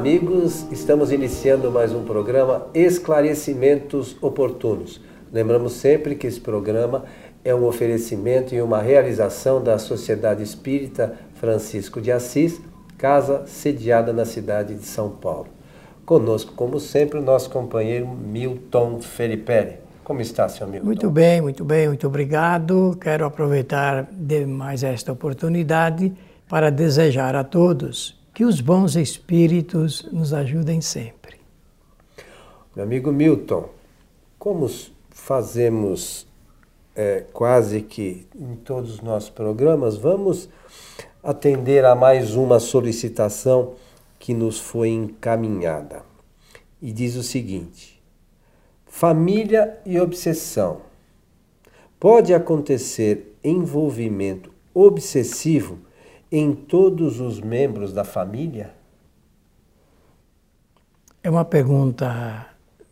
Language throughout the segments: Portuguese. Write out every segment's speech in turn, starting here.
amigos, estamos iniciando mais um programa Esclarecimentos Oportunos. Lembramos sempre que esse programa é um oferecimento e uma realização da Sociedade Espírita Francisco de Assis, casa sediada na cidade de São Paulo. Conosco, como sempre, o nosso companheiro Milton Felipe. Como está, senhor Milton? Muito bem, muito bem, muito obrigado. Quero aproveitar de mais esta oportunidade para desejar a todos que os bons espíritos nos ajudem sempre. Meu amigo Milton, como fazemos é, quase que em todos os nossos programas, vamos atender a mais uma solicitação que nos foi encaminhada. E diz o seguinte: família e obsessão. Pode acontecer envolvimento obsessivo em todos os membros da família? É uma pergunta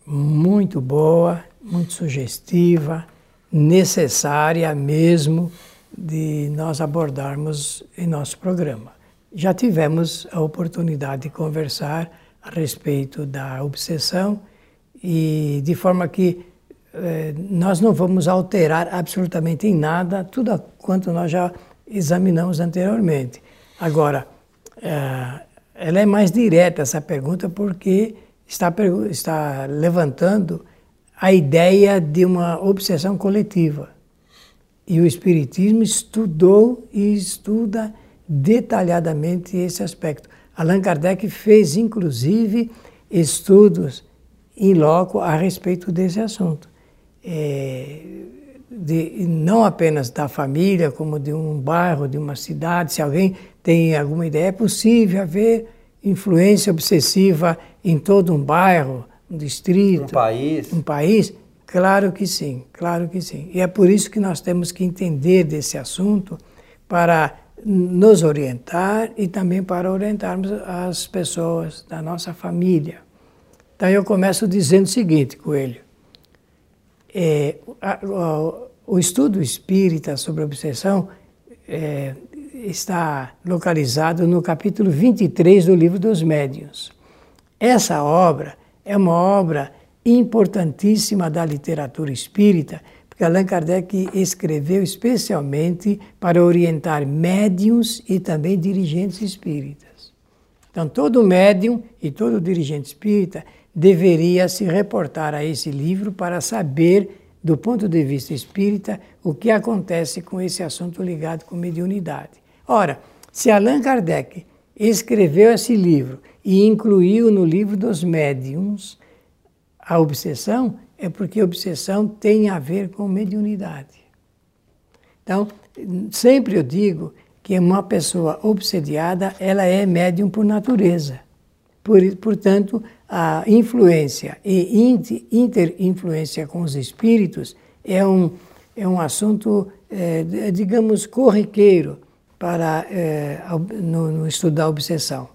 muito boa, muito sugestiva, necessária mesmo de nós abordarmos em nosso programa. Já tivemos a oportunidade de conversar a respeito da obsessão e de forma que eh, nós não vamos alterar absolutamente em nada tudo quanto nós já examinamos anteriormente. Agora, eh, ela é mais direta essa pergunta porque está, está levantando a ideia de uma obsessão coletiva. E o Espiritismo estudou e estuda detalhadamente esse aspecto. Allan Kardec fez, inclusive, estudos em loco a respeito desse assunto. É, de, não apenas da família, como de um bairro, de uma cidade. Se alguém tem alguma ideia, é possível haver influência obsessiva em todo um bairro, um distrito, um país. Um país? Claro que sim, claro que sim. E é por isso que nós temos que entender desse assunto para nos orientar e também para orientarmos as pessoas da nossa família. Então eu começo dizendo o seguinte, Coelho. É, a, a, o estudo espírita sobre obsessão é, está localizado no capítulo 23 do Livro dos Médiuns. Essa obra é uma obra importantíssima da literatura espírita, porque Allan Kardec escreveu especialmente para orientar médiums e também dirigentes espíritas. Então, todo médium e todo dirigente espírita deveria se reportar a esse livro para saber, do ponto de vista espírita, o que acontece com esse assunto ligado com mediunidade. Ora, se Allan Kardec escreveu esse livro e incluiu no livro dos médiums a obsessão, é porque obsessão tem a ver com mediunidade. Então, sempre eu digo que uma pessoa obsediada, ela é médium por natureza. Por, portanto, a influência e interinfluência com os espíritos é um, é um assunto, é, digamos, corriqueiro para, é, no, no estudo da obsessão.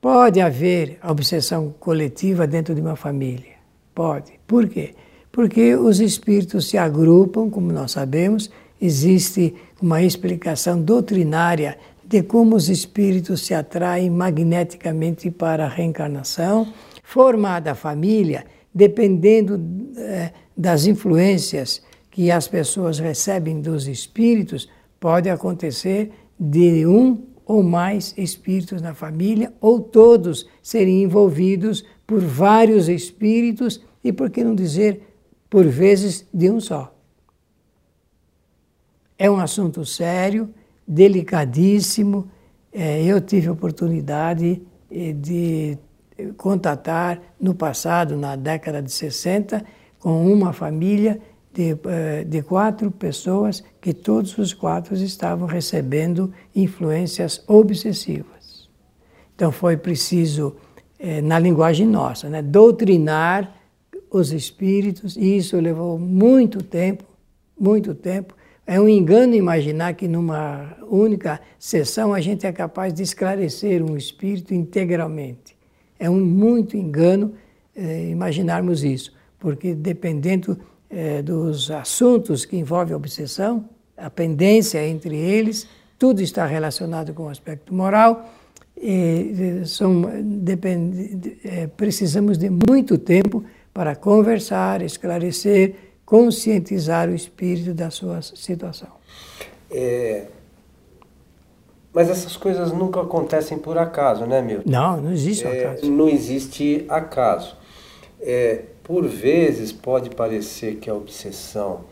Pode haver obsessão coletiva dentro de uma família. Pode. Por quê? Porque os espíritos se agrupam, como nós sabemos, existe uma explicação doutrinária de como os espíritos se atraem magneticamente para a reencarnação. Formada a família, dependendo eh, das influências que as pessoas recebem dos espíritos, pode acontecer de um ou mais espíritos na família, ou todos serem envolvidos por vários espíritos e, por que não dizer, por vezes de um só. É um assunto sério, delicadíssimo. É, eu tive a oportunidade eh, de contatar no passado, na década de 60, com uma família de, eh, de quatro pessoas que todos os quatro estavam recebendo influências obsessivas. Então foi preciso, eh, na linguagem nossa, né, doutrinar os espíritos, e isso levou muito tempo, muito tempo. É um engano imaginar que numa única sessão a gente é capaz de esclarecer um espírito integralmente. É um muito engano eh, imaginarmos isso, porque dependendo é, dos assuntos que envolvem a obsessão, a pendência entre eles, tudo está relacionado com o aspecto moral e são, depende, é, precisamos de muito tempo para conversar, esclarecer, conscientizar o espírito da sua situação. É, mas essas coisas nunca acontecem por acaso, né, Milton? Não, não existe é, acaso. Não existe acaso. É, por vezes pode parecer que a obsessão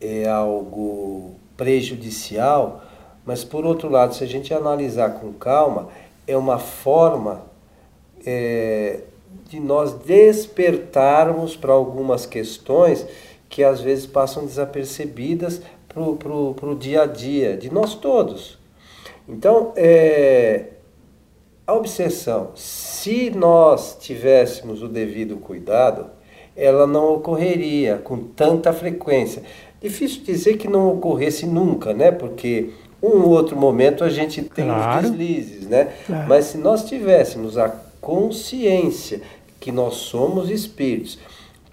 é algo prejudicial, mas por outro lado, se a gente analisar com calma, é uma forma é, de nós despertarmos para algumas questões que às vezes passam desapercebidas para o dia a dia de nós todos. Então, é, a obsessão, se nós tivéssemos o devido cuidado, ela não ocorreria com tanta frequência. Difícil dizer que não ocorresse nunca, né? Porque um outro momento a gente tem claro. os deslizes, né? Claro. Mas se nós tivéssemos a consciência que nós somos espíritos,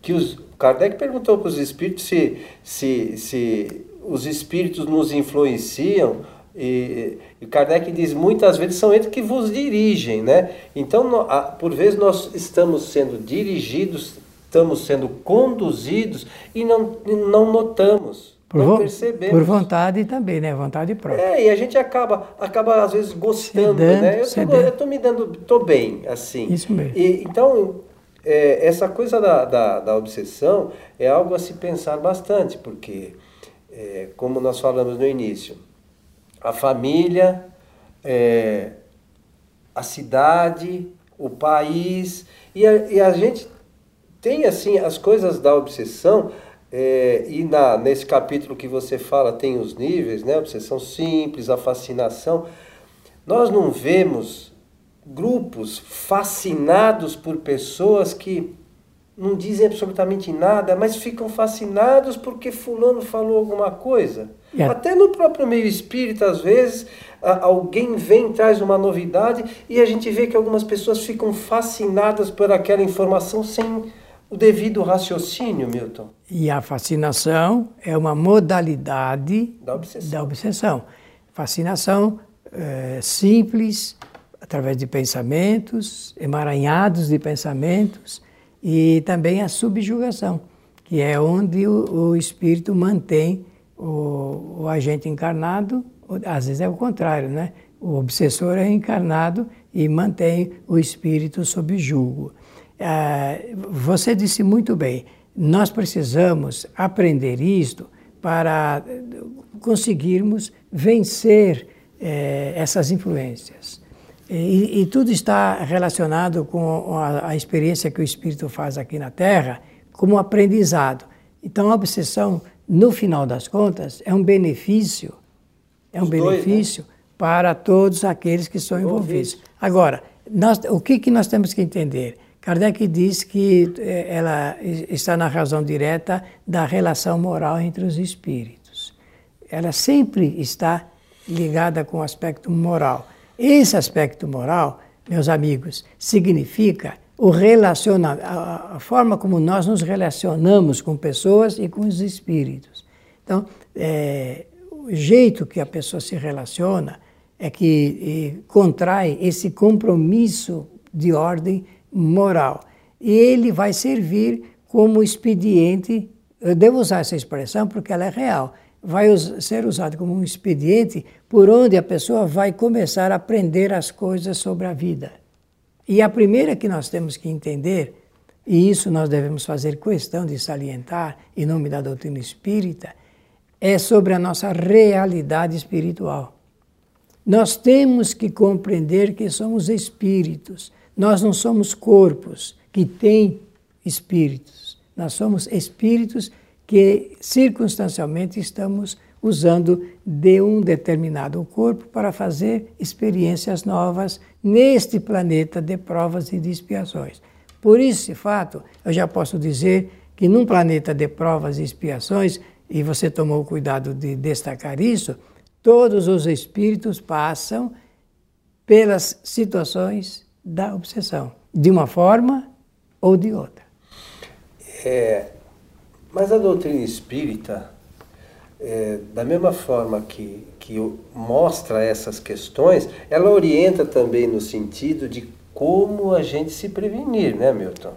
que os Kardec perguntou para os espíritos se, se, se os espíritos nos influenciam e, e Kardec diz muitas vezes são eles que vos dirigem, né? Então, por vezes nós estamos sendo dirigidos, estamos sendo conduzidos e não, não notamos. Por, não percebemos. por vontade também, né? Vontade própria. É, e a gente acaba, acaba às vezes gostando, né? Eu estou me dando, estou bem, assim. Isso mesmo. E, então, é, essa coisa da, da, da, obsessão é algo a se pensar bastante, porque, é, como nós falamos no início, a família, é, a cidade, o país, e a, e a gente tem, assim, as coisas da obsessão é, e na, nesse capítulo que você fala tem os níveis, né? Obsessão simples, a fascinação. Nós não vemos grupos fascinados por pessoas que não dizem absolutamente nada, mas ficam fascinados porque fulano falou alguma coisa. Yeah. Até no próprio meio espírita, às vezes, alguém vem, traz uma novidade e a gente vê que algumas pessoas ficam fascinadas por aquela informação sem o devido raciocínio, Milton. E a fascinação é uma modalidade da obsessão. Da obsessão. Fascinação é, simples, através de pensamentos, emaranhados de pensamentos, e também a subjugação, que é onde o, o espírito mantém o, o, agente encarnado, às vezes é o contrário, né? O obsessor é encarnado e mantém o espírito sob julgo. Ah, você disse muito bem, nós precisamos aprender isto para conseguirmos vencer eh, essas influências. E, e, tudo está relacionado com a, a, experiência que o Espírito faz aqui na Terra como aprendizado. Então, a obsessão, no final das contas, é um benefício, é um Os benefício dois, né? para todos aqueles que são envolvidos. Agora, nós, o que, que nós temos que entender? Kardec diz que eh, ela está na razão direta da relação moral entre os espíritos. Ela sempre está ligada com o aspecto moral. Esse aspecto moral, meus amigos, significa o relaciona a, forma como nós nos relacionamos com pessoas e com os espíritos. Então, é, o jeito que a pessoa se relaciona é que contrai esse compromisso de ordem moral. E ele vai servir como expediente, eu devo usar essa expressão porque ela é real, vai ser usado como um expediente por onde a pessoa vai começar a aprender as coisas sobre a vida. E a primeira que nós temos que entender, e isso nós devemos fazer questão de salientar em nome da doutrina espírita, é sobre a nossa realidade espiritual. Nós temos que compreender que somos espíritos, nós não somos corpos que têm espíritos. Nós somos espíritos que circunstancialmente estamos usando de um determinado corpo para fazer experiências novas neste planeta de provas e de expiações. Por esse fato, eu já posso dizer que num planeta de provas e expiações, e você tomou cuidado de destacar isso, todos os espíritos passam pelas situações da obsessão, de uma forma ou de outra. É, mas a doutrina espírita é, da mesma forma que, que mostra essas questões, ela orienta também no sentido de como a gente se prevenir, né, Milton?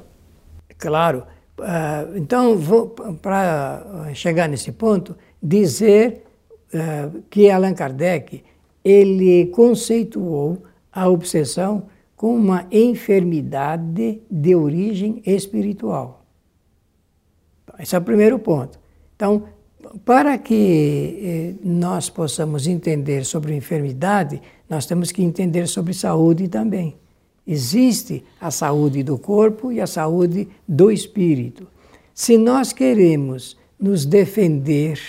Claro. Uh, então, para chegar nesse ponto, dizer uh, que Allan Kardec ele conceituou a obsessão como uma enfermidade de origem espiritual. Esse é o primeiro ponto. Então, para que eh, nós possamos entender sobre enfermidade, nós temos que entender sobre saúde também. Existe a saúde do corpo e a saúde do espírito. Se nós queremos nos defender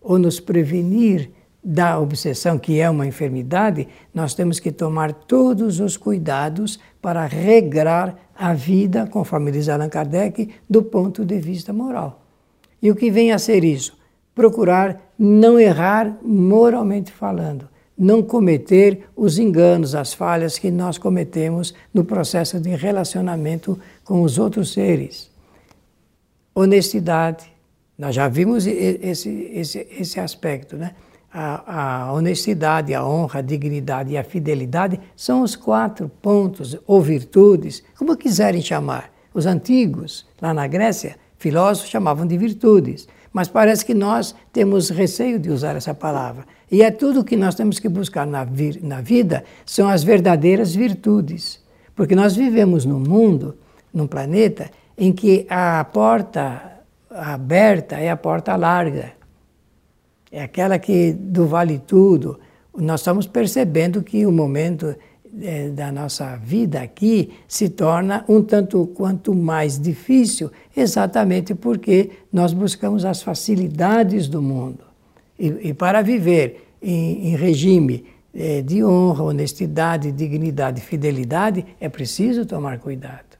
ou nos prevenir da obsessão, que é uma enfermidade, nós temos que tomar todos os cuidados para regrar a vida, conforme diz Allan Kardec, do ponto de vista moral. E o que vem a ser isso? Procurar não errar moralmente falando, não cometer os enganos, as falhas que nós cometemos no processo de relacionamento com os outros seres. Honestidade, nós já vimos esse, esse, esse aspecto, né? A, a, honestidade, a honra, a dignidade e a fidelidade são os quatro pontos ou virtudes, como quiserem chamar. Os antigos, lá na Grécia, filósofos chamavam de virtudes, mas parece que nós temos receio de usar essa palavra. E é tudo que nós temos que buscar na, vir, na vida são as verdadeiras virtudes. Porque nós vivemos num mundo, num planeta, em que a porta aberta é a porta larga. É aquela que do vale tudo. Nós estamos percebendo que o momento é, da nossa vida aqui se torna um tanto quanto mais difícil, exatamente porque nós buscamos as facilidades do mundo. E, e para viver em, em regime é, de honra, honestidade, dignidade fidelidade, é preciso tomar cuidado.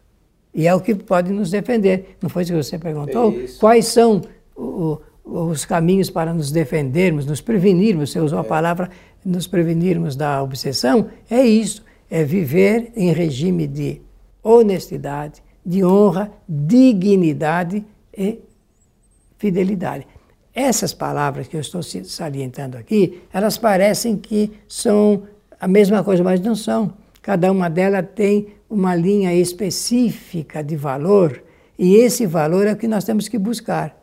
E é o que pode nos defender. Não foi isso que você perguntou? É Quais são o, os caminhos para nos defendermos, nos prevenirmos? Você usou é. a palavra nos prevenirmos da obsessão. É isso. É viver em regime de honestidade, de honra, dignidade e fidelidade. Essas palavras que eu estou salientando aqui, elas parecem que são a mesma coisa, mas não são. Cada uma delas tem uma linha específica de valor e esse valor é o que nós temos que buscar.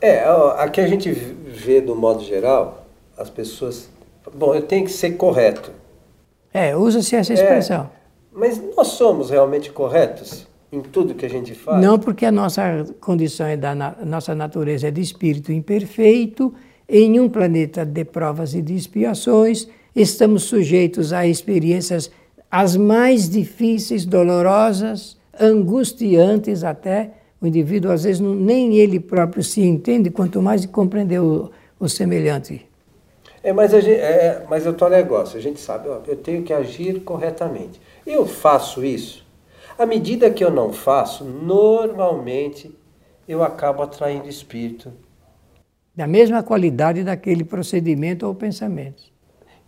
É, aqui a gente vê do modo geral as pessoas. Bom, eu tenho que ser correto. É, usa-se essa expressão. É, mas nós somos realmente corretos? em tudo que a gente faz? Não, porque a nossa condição é da a nossa natureza é de espírito imperfeito, em um planeta de provas e de expiações, estamos sujeitos a experiências as mais difíceis, dolorosas, angustiantes até. O indivíduo, às vezes, nem ele próprio se entende, quanto mais compreender o, o semelhante. É, mas, a gente, é, mas eu estou negócio, a gente sabe, ó, eu tenho que agir corretamente. Eu faço isso, à medida que eu não faço, normalmente eu acabo atraindo espírito. Da mesma qualidade daquele procedimento ou pensamento.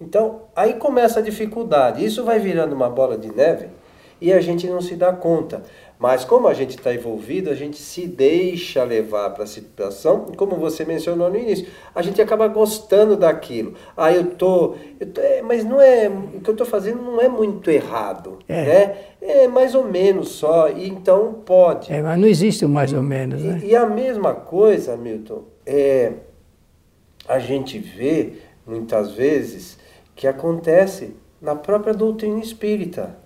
Então, aí começa a dificuldade. Isso vai virando uma bola de neve e a gente não se dá conta. Mas como a gente está envolvido, a gente se deixa levar para a situação, como você mencionou no início, a gente acaba gostando daquilo. Ah, eu tô, eu tô é, mas não é o que eu estou fazendo não é muito errado, é. né? É mais ou menos só, e então pode. É, mas não existe o mais ou menos, né? E, e a mesma coisa, Milton, é a gente vê muitas vezes que acontece na própria doutrina espírita.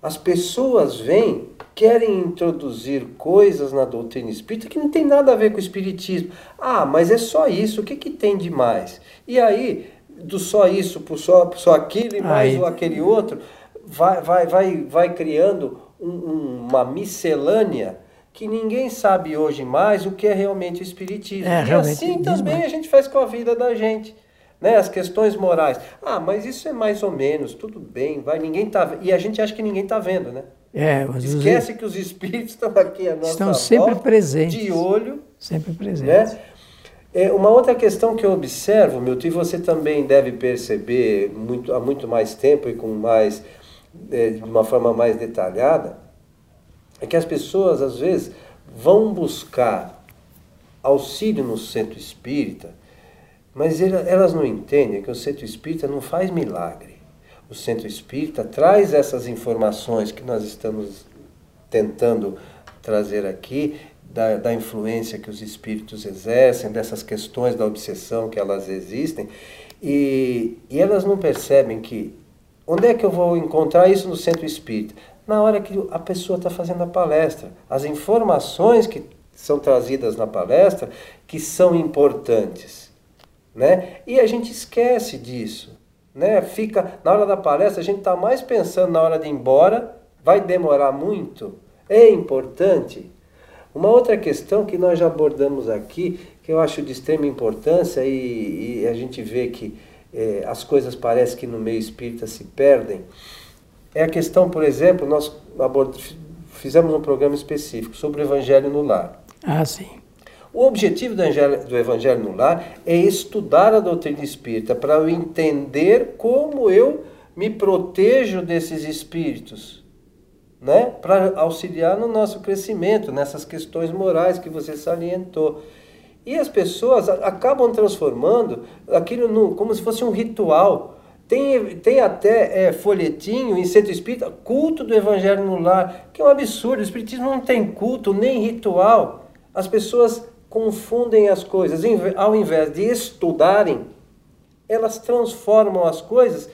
As pessoas vêm querem introduzir coisas na doutrina espírita que não tem nada a ver com o espiritismo. Ah, mas é só isso, o que, que tem de mais? E aí, do só isso para só, só aquilo e mais aí. aquele outro, vai, vai, vai, vai criando um, uma miscelânea que ninguém sabe hoje mais o que é realmente o espiritismo. É, e assim também a gente faz com a vida da gente. Né, as questões morais. Ah, mas isso é mais ou menos, tudo bem, vai, ninguém tá E a gente acha que ninguém está vendo, né? É, Esquece os... que os espíritos estão aqui a nossa Estão sempre volta, presentes. De olho. Sempre presentes. Né? É, uma outra questão que eu observo, Milton, e você também deve perceber muito, há muito mais tempo e com mais, é, de uma forma mais detalhada, é que as pessoas, às vezes, vão buscar auxílio no centro espírita, mas elas não entendem que o centro espírita não faz milagre. O centro espírita traz essas informações que nós estamos tentando trazer aqui, da, da influência que os espíritos exercem, dessas questões da obsessão que elas existem, e, e elas não percebem que onde é que eu vou encontrar isso no centro espírita? Na hora que a pessoa está fazendo a palestra. As informações que são trazidas na palestra que são importantes. Né? E a gente esquece disso. Né? Fica na hora da palestra, a gente está mais pensando na hora de ir embora, vai demorar muito, é importante. Uma outra questão que nós já abordamos aqui, que eu acho de extrema importância e, e a gente vê que é, as coisas parecem que no meio espírita se perdem, é a questão, por exemplo, nós fizemos um programa específico sobre o Evangelho no Lar. Ah, sim. O objetivo do Evangelho, no Lar é estudar a doutrina espírita para eu entender como eu me protejo desses espíritos, né? para auxiliar no nosso crescimento, nessas questões morais que você salientou. E as pessoas acabam transformando aquilo no, como se fosse um ritual. Tem, tem até é, folhetinho em centro espírita, culto do Evangelho no lar, que é um absurdo. O Espiritismo não tem culto nem ritual. As pessoas confundem as coisas. Ao invés de estudarem, elas transformam as coisas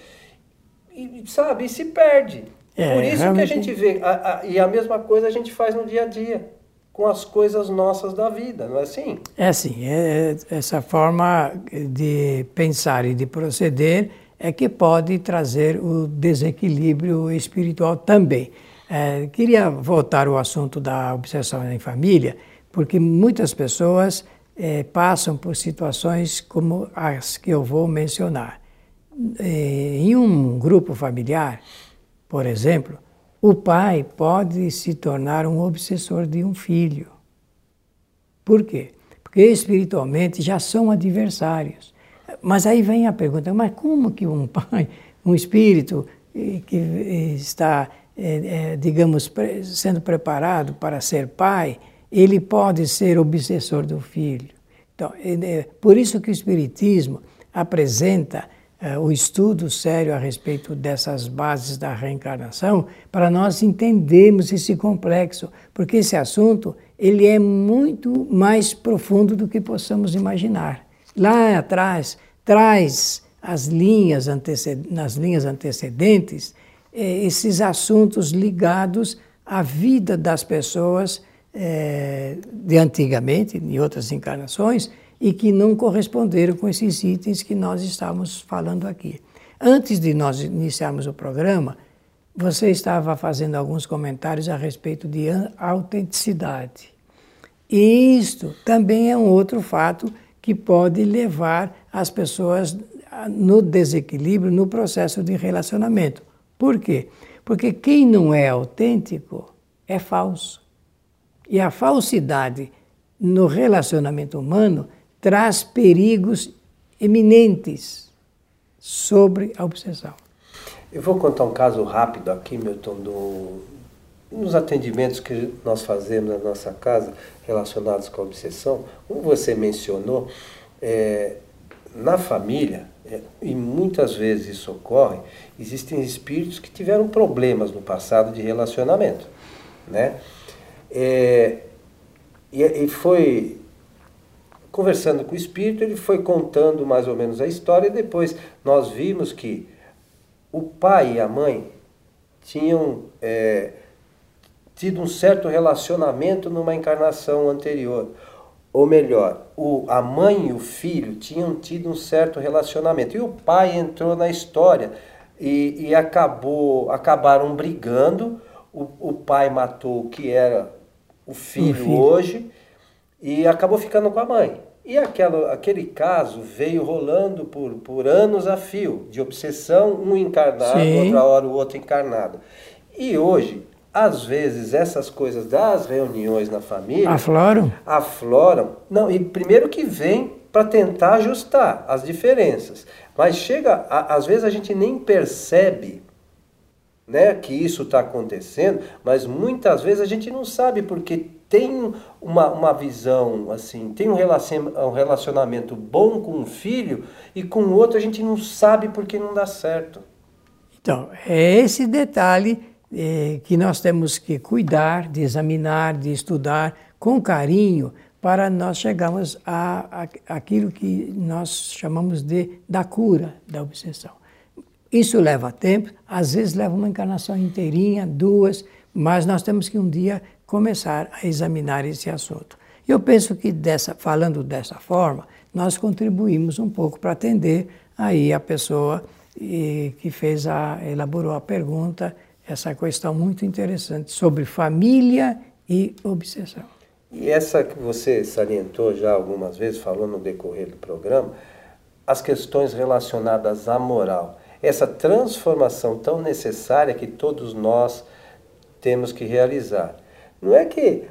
e, sabe, e se perde. É, Por isso realmente... que a gente vê, a, a, e a mesma coisa a gente faz no dia a dia, com as coisas nossas da vida, não é assim? É assim, é, é, essa forma de pensar e de proceder é que pode trazer o desequilíbrio espiritual também. É, queria voltar ao assunto da obsessão em família, porque muitas pessoas é, passam por situações como as que eu vou mencionar. É, em um grupo familiar, por exemplo, o pai pode se tornar um obsessor de um filho. Por quê? Porque espiritualmente já são adversários. Mas aí vem a pergunta: mas como que um pai, um espírito eh, que eh, está, digamos, sendo preparado para ser pai, ele pode ser obsessor do filho? Então, é por isso que o Espiritismo apresenta é, o estudo sério a respeito dessas bases da reencarnação para nós entendermos esse complexo, porque esse assunto ele é muito mais profundo do que possamos imaginar. Lá atrás traz as linhas nas linhas antecedentes é, esses assuntos ligados à vida das pessoas é, de antigamente, em outras encarnações, e que não corresponderam com esses itens que nós estávamos falando aqui. Antes de nós iniciarmos o programa, você estava fazendo alguns comentários a respeito de autenticidade. E isto também é um outro fato que pode levar as pessoas no desequilíbrio no processo de relacionamento. Por quê? Porque quem não é autêntico é falso. E a falsidade no relacionamento humano traz perigos eminentes sobre a obsessão. Eu vou contar um caso rápido aqui, Milton, do, nos atendimentos que nós fazemos na nossa casa relacionados com a obsessão. Como você mencionou, é, na família, é, e muitas vezes isso ocorre, existem espíritos que tiveram problemas no passado de relacionamento. Né? É, e, e foi conversando com o espírito, ele foi contando mais ou menos a história e depois nós vimos que o pai e a mãe tinham é, tido um certo relacionamento numa encarnação anterior. Ou melhor, o, a mãe e o filho tinham tido um certo relacionamento. E o pai entrou na história e, e acabou, acabaram brigando. O, o pai matou o que era o filho, o filho. hoje e acabou ficando com a mãe. E aquela, aquele caso veio rolando por, por anos a fio, de obsessão, um encarnado, Sim. outra hora o outro encarnado. E hoje, às vezes, essas coisas das reuniões na família. Afloram? Afloram. Não, e primeiro que vem para tentar ajustar as diferenças. Mas chega, a, às vezes a gente nem percebe né, que isso está acontecendo, mas muitas vezes a gente não sabe porque tem uma, uma visão, assim, tem um relacionamento bom com um filho e com o outro a gente não sabe porque não dá certo. Então, é esse detalhe é, que nós temos que cuidar, de examinar, de estudar com carinho para nós chegarmos a, a aquilo que nós chamamos de da cura da obsessão. Isso leva tempo, às vezes leva uma encarnação inteirinha, duas, mas nós temos que um dia começar a examinar esse assunto. Eu penso que dessa, falando dessa forma, nós contribuímos um pouco para atender aí a pessoa que fez a elaborou a pergunta, essa questão muito interessante sobre família e obsessão. E essa que você salientou já algumas vezes, falou no decorrer do programa, as questões relacionadas à moral, essa transformação tão necessária que todos nós temos que realizar. Não é que,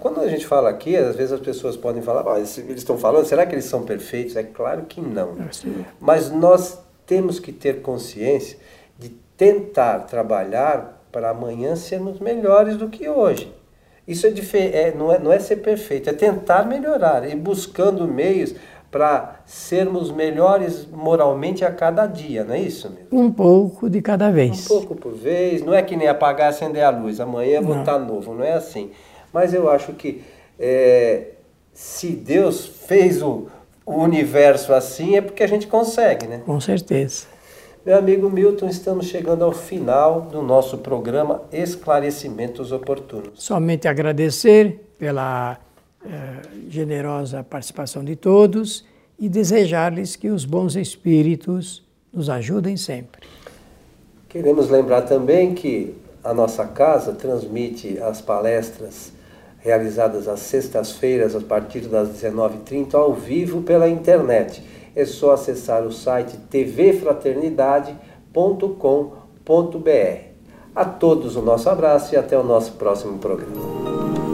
quando a gente fala aqui, às vezes as pessoas podem falar, ah, eles estão falando, será que eles são perfeitos? É claro que não. É Mas nós temos que ter consciência de tentar trabalhar para amanhã sermos melhores do que hoje. Isso é, é, não, é, não é ser perfeito, é tentar melhorar e buscando meios para sermos melhores moralmente a cada dia, não é isso mesmo? Um pouco de cada vez. Um pouco por vez, não é que nem apagar e acender a luz, amanhã vou estar novo, não é assim. Mas eu acho que é, se Deus fez o, o universo assim, é porque a gente consegue, né? Com certeza. Meu amigo Milton, estamos chegando ao final do nosso programa Esclarecimentos Oportunos. Somente agradecer pela generosa participação de todos e desejar-lhes que os bons espíritos nos ajudem sempre. Queremos lembrar também que a nossa casa transmite as palestras realizadas às sextas-feiras a partir das 19h30 ao vivo pela internet. É só acessar o site tvfraternidade.com.br. A todos o nosso abraço e até o nosso próximo programa.